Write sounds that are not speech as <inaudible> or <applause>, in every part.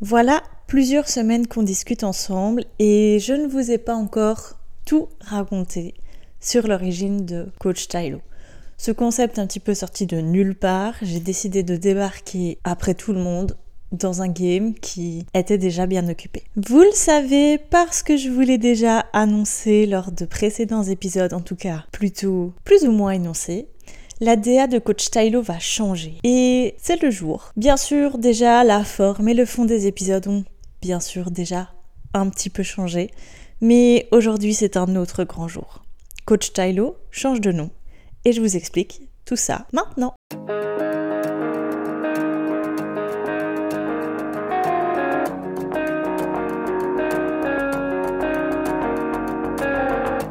Voilà plusieurs semaines qu'on discute ensemble et je ne vous ai pas encore tout raconté sur l'origine de Coach Tylo. Ce concept un petit peu sorti de nulle part, j'ai décidé de débarquer après tout le monde dans un game qui était déjà bien occupé. Vous le savez parce que je vous l'ai déjà annoncé lors de précédents épisodes, en tout cas plutôt plus ou moins énoncé. La DA de Coach Tylo va changer. Et c'est le jour. Bien sûr, déjà, la forme et le fond des épisodes ont bien sûr déjà un petit peu changé. Mais aujourd'hui, c'est un autre grand jour. Coach Tylo change de nom. Et je vous explique tout ça maintenant.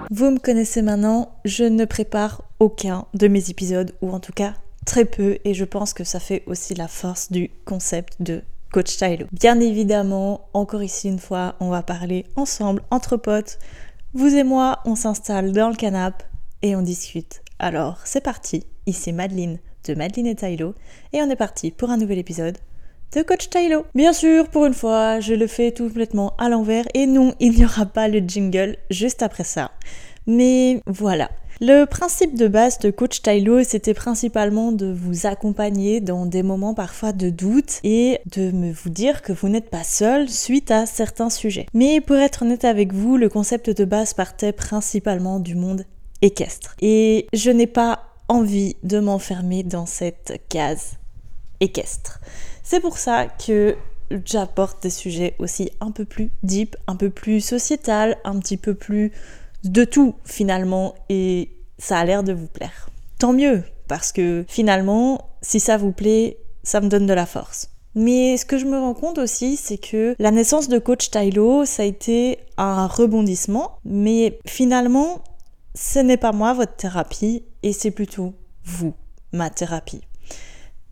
Vous me connaissez maintenant, je ne prépare aucun de mes épisodes, ou en tout cas très peu, et je pense que ça fait aussi la force du concept de Coach Tylo. Bien évidemment, encore ici une fois, on va parler ensemble, entre potes. Vous et moi, on s'installe dans le canapé et on discute. Alors, c'est parti. Ici Madeline de Madeline et Tylo, et on est parti pour un nouvel épisode de Coach Tylo. Bien sûr, pour une fois, je le fais tout complètement à l'envers, et non, il n'y aura pas le jingle juste après ça. Mais voilà. Le principe de base de Coach Tylo, c'était principalement de vous accompagner dans des moments parfois de doute et de me vous dire que vous n'êtes pas seul suite à certains sujets. Mais pour être honnête avec vous, le concept de base partait principalement du monde équestre. Et je n'ai pas envie de m'enfermer dans cette case équestre. C'est pour ça que j'apporte des sujets aussi un peu plus deep, un peu plus sociétal, un petit peu plus de tout finalement et ça a l'air de vous plaire. Tant mieux, parce que finalement, si ça vous plaît, ça me donne de la force. Mais ce que je me rends compte aussi, c'est que la naissance de coach Tylo, ça a été un rebondissement, mais finalement, ce n'est pas moi votre thérapie, et c'est plutôt vous, ma thérapie.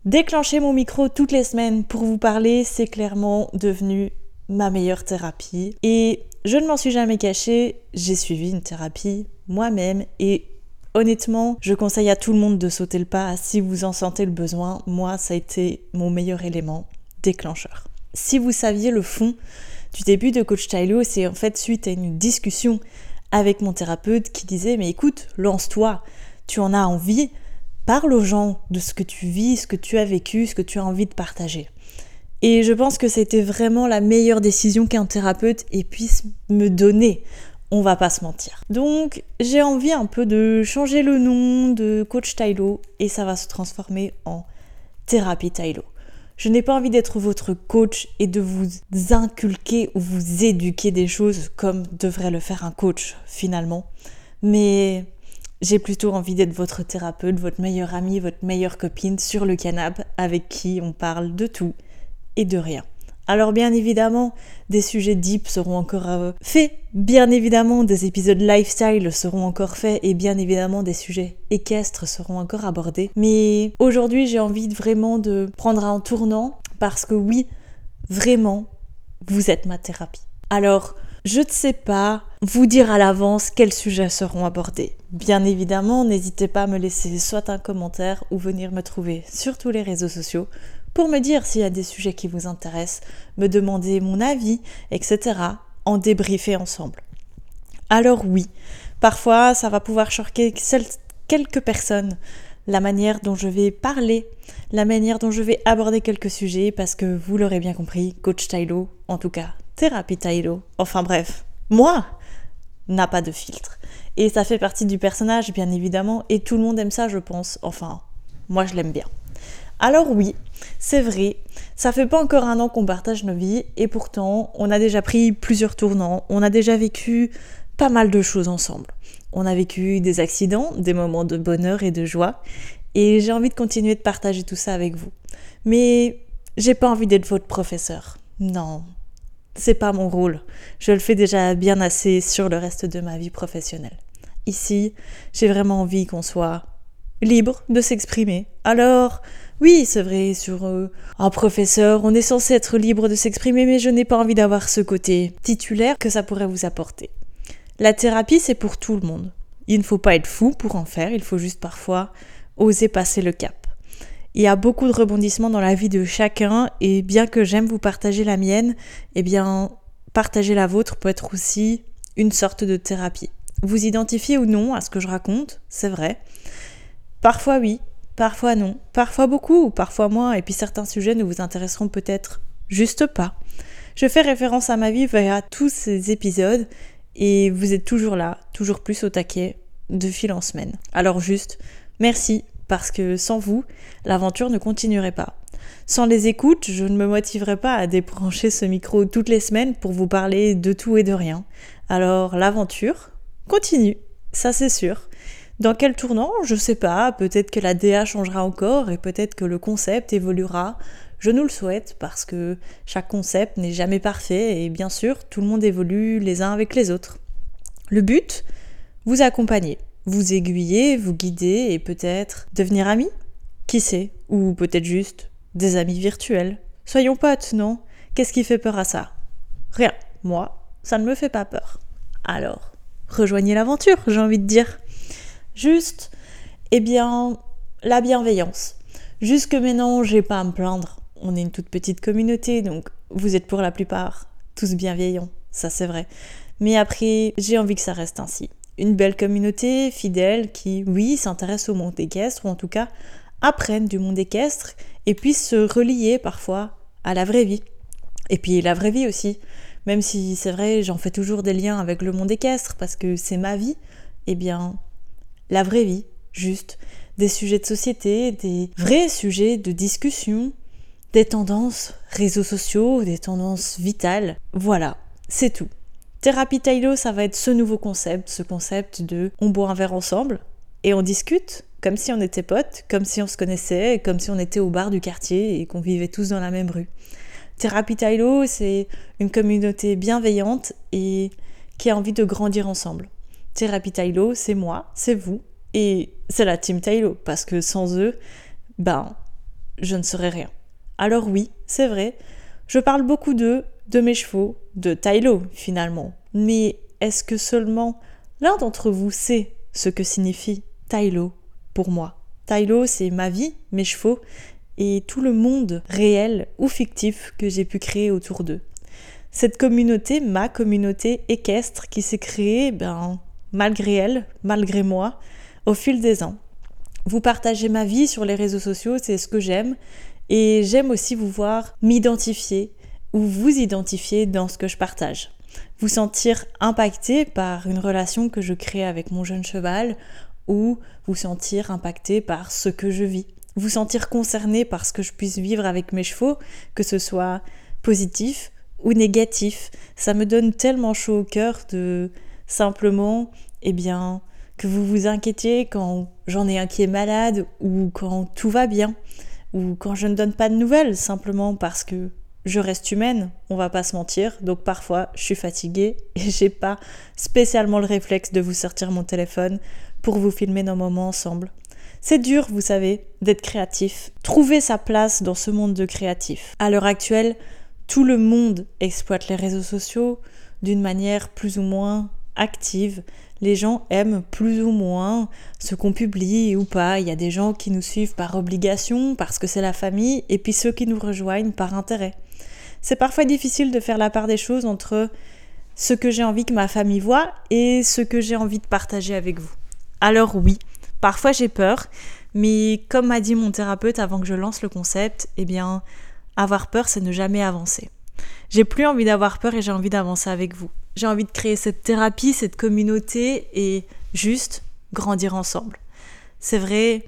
Déclencher mon micro toutes les semaines pour vous parler, c'est clairement devenu ma meilleure thérapie. Et je ne m'en suis jamais cachée, j'ai suivi une thérapie moi-même et honnêtement, je conseille à tout le monde de sauter le pas si vous en sentez le besoin. Moi, ça a été mon meilleur élément déclencheur. Si vous saviez le fond du début de Coach Tylo, c'est en fait suite à une discussion avec mon thérapeute qui disait mais écoute, lance-toi, tu en as envie, parle aux gens de ce que tu vis, ce que tu as vécu, ce que tu as envie de partager. Et je pense que c'était vraiment la meilleure décision qu'un thérapeute puisse me donner. On va pas se mentir. Donc j'ai envie un peu de changer le nom de coach Tylo et ça va se transformer en thérapie Tylo. Je n'ai pas envie d'être votre coach et de vous inculquer ou vous éduquer des choses comme devrait le faire un coach finalement. Mais j'ai plutôt envie d'être votre thérapeute, votre meilleur ami, votre meilleure copine sur le canapé avec qui on parle de tout et de rien. Alors bien évidemment, des sujets deep seront encore euh, faits, bien évidemment des épisodes lifestyle seront encore faits et bien évidemment des sujets équestres seront encore abordés. Mais aujourd'hui j'ai envie vraiment de prendre un tournant parce que oui, vraiment, vous êtes ma thérapie. Alors, je ne sais pas vous dire à l'avance quels sujets seront abordés. Bien évidemment, n'hésitez pas à me laisser soit un commentaire ou venir me trouver sur tous les réseaux sociaux pour me dire s'il y a des sujets qui vous intéressent, me demander mon avis, etc. En débriefer ensemble. Alors oui, parfois ça va pouvoir choquer quelques personnes, la manière dont je vais parler, la manière dont je vais aborder quelques sujets, parce que vous l'aurez bien compris, coach Tylo, en tout cas thérapie Tylo, enfin bref, moi, n'a pas de filtre. Et ça fait partie du personnage, bien évidemment, et tout le monde aime ça, je pense. Enfin, moi je l'aime bien. Alors oui, c'est vrai, ça fait pas encore un an qu'on partage nos vies et pourtant on a déjà pris plusieurs tournants, on a déjà vécu pas mal de choses ensemble. On a vécu des accidents, des moments de bonheur et de joie et j'ai envie de continuer de partager tout ça avec vous. Mais j'ai pas envie d'être votre professeur. Non, c'est pas mon rôle. Je le fais déjà bien assez sur le reste de ma vie professionnelle. Ici, j'ai vraiment envie qu'on soit libre de s'exprimer. Alors, oui, c'est vrai, sur euh, un professeur, on est censé être libre de s'exprimer, mais je n'ai pas envie d'avoir ce côté titulaire que ça pourrait vous apporter. La thérapie, c'est pour tout le monde. Il ne faut pas être fou pour en faire, il faut juste parfois oser passer le cap. Il y a beaucoup de rebondissements dans la vie de chacun et bien que j'aime vous partager la mienne, eh bien partager la vôtre peut être aussi une sorte de thérapie. Vous identifiez ou non à ce que je raconte, c'est vrai. Parfois oui, parfois non, parfois beaucoup ou parfois moins, et puis certains sujets ne vous intéresseront peut-être juste pas. Je fais référence à ma vie via tous ces épisodes et vous êtes toujours là, toujours plus au taquet, de fil en semaine. Alors juste, merci, parce que sans vous, l'aventure ne continuerait pas. Sans les écoutes, je ne me motiverais pas à débrancher ce micro toutes les semaines pour vous parler de tout et de rien. Alors l'aventure continue, ça c'est sûr. Dans quel tournant Je sais pas, peut-être que la DA changera encore et peut-être que le concept évoluera. Je nous le souhaite parce que chaque concept n'est jamais parfait et bien sûr, tout le monde évolue les uns avec les autres. Le but Vous accompagner, vous aiguiller, vous guider et peut-être devenir amis Qui sait Ou peut-être juste des amis virtuels. Soyons potes, non? Qu'est-ce qui fait peur à ça? Rien. Moi, ça ne me fait pas peur. Alors, rejoignez l'aventure, j'ai envie de dire. Juste, eh bien, la bienveillance. Jusque maintenant, j'ai pas à me plaindre. On est une toute petite communauté, donc vous êtes pour la plupart tous bienveillants, ça c'est vrai. Mais après, j'ai envie que ça reste ainsi. Une belle communauté fidèle qui, oui, s'intéresse au monde équestre, ou en tout cas apprennent du monde équestre, et puissent se relier parfois à la vraie vie. Et puis la vraie vie aussi, même si c'est vrai, j'en fais toujours des liens avec le monde équestre, parce que c'est ma vie, eh bien, la vraie vie, juste, des sujets de société, des vrais sujets de discussion, des tendances réseaux sociaux, des tendances vitales. Voilà, c'est tout. Thérapie Tailo, ça va être ce nouveau concept, ce concept de on boit un verre ensemble et on discute comme si on était potes, comme si on se connaissait, comme si on était au bar du quartier et qu'on vivait tous dans la même rue. Thérapie Tailo, c'est une communauté bienveillante et qui a envie de grandir ensemble. Thérapie Tailo, c'est moi, c'est vous, et c'est la team Tailo, parce que sans eux, ben, je ne serais rien. Alors oui, c'est vrai, je parle beaucoup d'eux, de mes chevaux, de Tailo finalement. Mais est-ce que seulement l'un d'entre vous sait ce que signifie Tailo pour moi? Tailo, c'est ma vie, mes chevaux et tout le monde réel ou fictif que j'ai pu créer autour d'eux. Cette communauté, ma communauté équestre qui s'est créée, ben, malgré elle, malgré moi, au fil des ans. Vous partagez ma vie sur les réseaux sociaux, c'est ce que j'aime. Et j'aime aussi vous voir m'identifier ou vous identifier dans ce que je partage. Vous sentir impacté par une relation que je crée avec mon jeune cheval ou vous sentir impacté par ce que je vis. Vous sentir concerné par ce que je puisse vivre avec mes chevaux, que ce soit positif ou négatif. Ça me donne tellement chaud au cœur de simplement, eh bien, que vous vous inquiétiez quand j'en ai un qui est malade ou quand tout va bien ou quand je ne donne pas de nouvelles simplement parce que je reste humaine, on va pas se mentir, donc parfois je suis fatiguée <laughs> et j'ai pas spécialement le réflexe de vous sortir mon téléphone pour vous filmer nos moments ensemble. C'est dur, vous savez, d'être créatif, trouver sa place dans ce monde de créatifs. À l'heure actuelle, tout le monde exploite les réseaux sociaux d'une manière plus ou moins active. Les gens aiment plus ou moins ce qu'on publie ou pas. Il y a des gens qui nous suivent par obligation, parce que c'est la famille, et puis ceux qui nous rejoignent par intérêt. C'est parfois difficile de faire la part des choses entre ce que j'ai envie que ma famille voit et ce que j'ai envie de partager avec vous. Alors oui, parfois j'ai peur, mais comme m'a dit mon thérapeute avant que je lance le concept, eh bien, avoir peur, c'est ne jamais avancer. J'ai plus envie d'avoir peur et j'ai envie d'avancer avec vous. J'ai envie de créer cette thérapie, cette communauté et juste grandir ensemble. C'est vrai,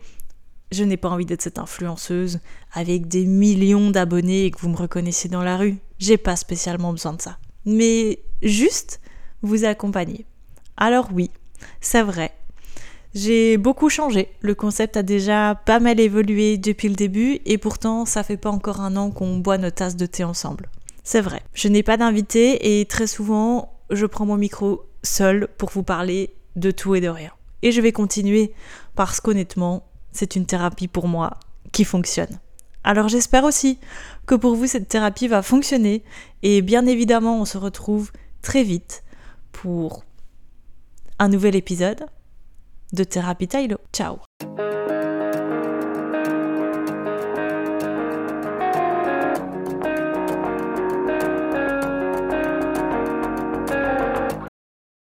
je n'ai pas envie d'être cette influenceuse avec des millions d'abonnés et que vous me reconnaissiez dans la rue. J'ai pas spécialement besoin de ça. Mais juste vous accompagner. Alors oui, c'est vrai. J'ai beaucoup changé. Le concept a déjà pas mal évolué depuis le début et pourtant ça fait pas encore un an qu'on boit nos tasses de thé ensemble. C'est vrai. Je n'ai pas d'invité et très souvent je prends mon micro seul pour vous parler de tout et de rien. Et je vais continuer parce qu'honnêtement, c'est une thérapie pour moi qui fonctionne. Alors j'espère aussi que pour vous cette thérapie va fonctionner et bien évidemment on se retrouve très vite pour un nouvel épisode de Thérapie Tailo. Ciao